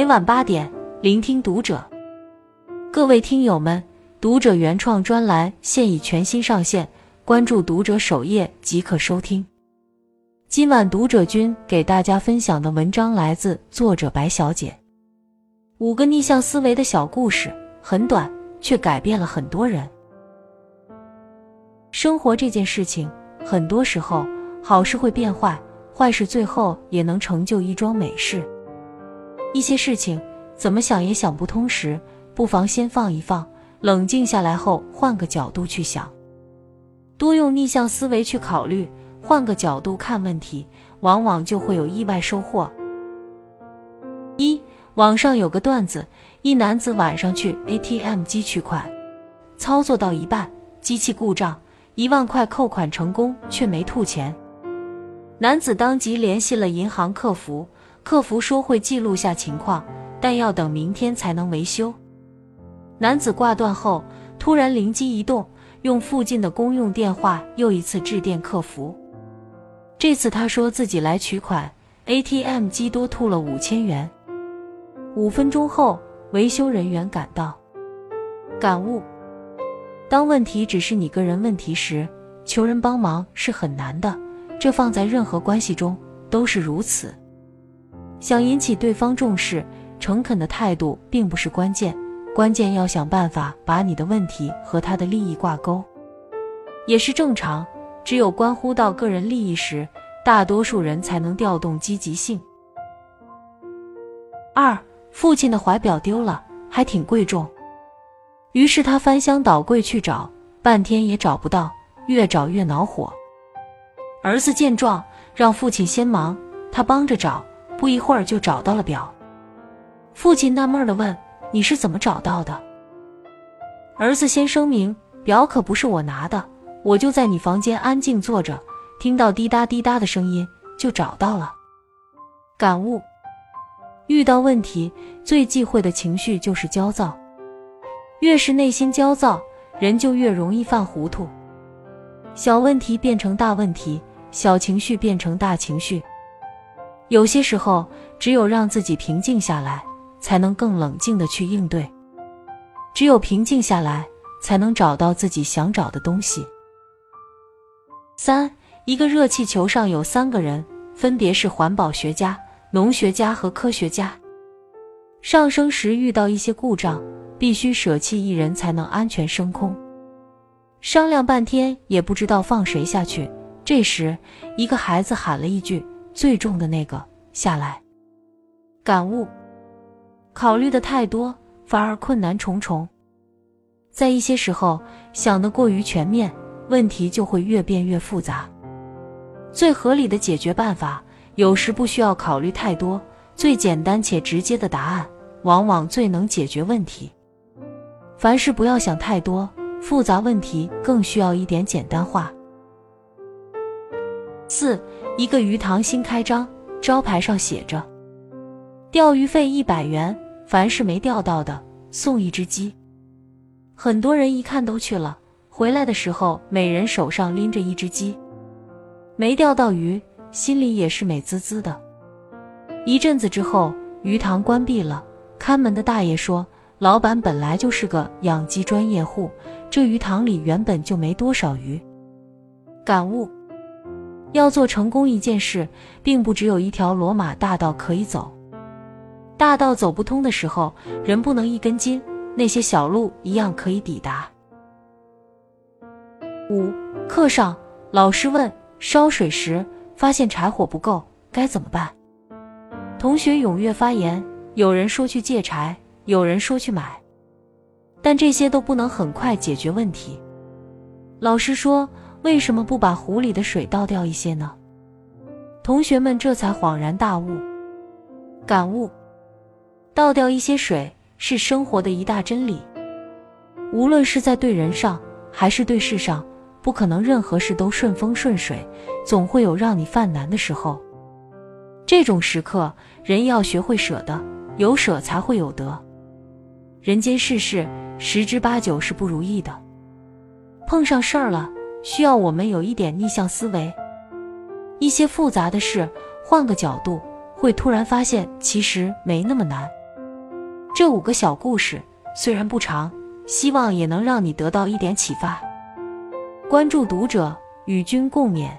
每晚八点，聆听读者。各位听友们，读者原创专栏现已全新上线，关注读者首页即可收听。今晚读者君给大家分享的文章来自作者白小姐。五个逆向思维的小故事，很短，却改变了很多人。生活这件事情，很多时候好事会变坏，坏事最后也能成就一桩美事。一些事情怎么想也想不通时，不妨先放一放，冷静下来后换个角度去想，多用逆向思维去考虑，换个角度看问题，往往就会有意外收获。一，网上有个段子，一男子晚上去 ATM 机取款，操作到一半，机器故障，一万块扣款成功，却没吐钱。男子当即联系了银行客服。客服说会记录下情况，但要等明天才能维修。男子挂断后，突然灵机一动，用附近的公用电话又一次致电客服。这次他说自己来取款，ATM 机多吐了五千元。五分钟后，维修人员赶到。感悟：当问题只是你个人问题时，求人帮忙是很难的，这放在任何关系中都是如此。想引起对方重视，诚恳的态度并不是关键，关键要想办法把你的问题和他的利益挂钩，也是正常。只有关乎到个人利益时，大多数人才能调动积极性。二，父亲的怀表丢了，还挺贵重，于是他翻箱倒柜去找，半天也找不到，越找越恼火。儿子见状，让父亲先忙，他帮着找。不一会儿就找到了表，父亲纳闷的问：“你是怎么找到的？”儿子先声明：“表可不是我拿的，我就在你房间安静坐着，听到滴答滴答的声音就找到了。”感悟：遇到问题最忌讳的情绪就是焦躁，越是内心焦躁，人就越容易犯糊涂，小问题变成大问题，小情绪变成大情绪。有些时候，只有让自己平静下来，才能更冷静的去应对。只有平静下来，才能找到自己想找的东西。三，一个热气球上有三个人，分别是环保学家、农学家和科学家。上升时遇到一些故障，必须舍弃一人才能安全升空。商量半天也不知道放谁下去。这时，一个孩子喊了一句。最重的那个下来，感悟：考虑的太多，反而困难重重。在一些时候，想的过于全面，问题就会越变越复杂。最合理的解决办法，有时不需要考虑太多，最简单且直接的答案，往往最能解决问题。凡事不要想太多，复杂问题更需要一点简单化。四。一个鱼塘新开张，招牌上写着：“钓鱼费一百元，凡是没钓到的送一只鸡。”很多人一看都去了，回来的时候每人手上拎着一只鸡，没钓到鱼，心里也是美滋滋的。一阵子之后，鱼塘关闭了，看门的大爷说：“老板本来就是个养鸡专业户，这鱼塘里原本就没多少鱼。”感悟。要做成功一件事，并不只有一条罗马大道可以走。大道走不通的时候，人不能一根筋，那些小路一样可以抵达。五课上，老师问烧水时发现柴火不够该怎么办？同学踊跃发言，有人说去借柴，有人说去买，但这些都不能很快解决问题。老师说。为什么不把壶里的水倒掉一些呢？同学们这才恍然大悟，感悟：倒掉一些水是生活的一大真理。无论是在对人上，还是对事上，不可能任何事都顺风顺水，总会有让你犯难的时候。这种时刻，人要学会舍得，有舍才会有得。人间世事，十之八九是不如意的，碰上事儿了。需要我们有一点逆向思维，一些复杂的事，换个角度，会突然发现其实没那么难。这五个小故事虽然不长，希望也能让你得到一点启发。关注读者，与君共勉。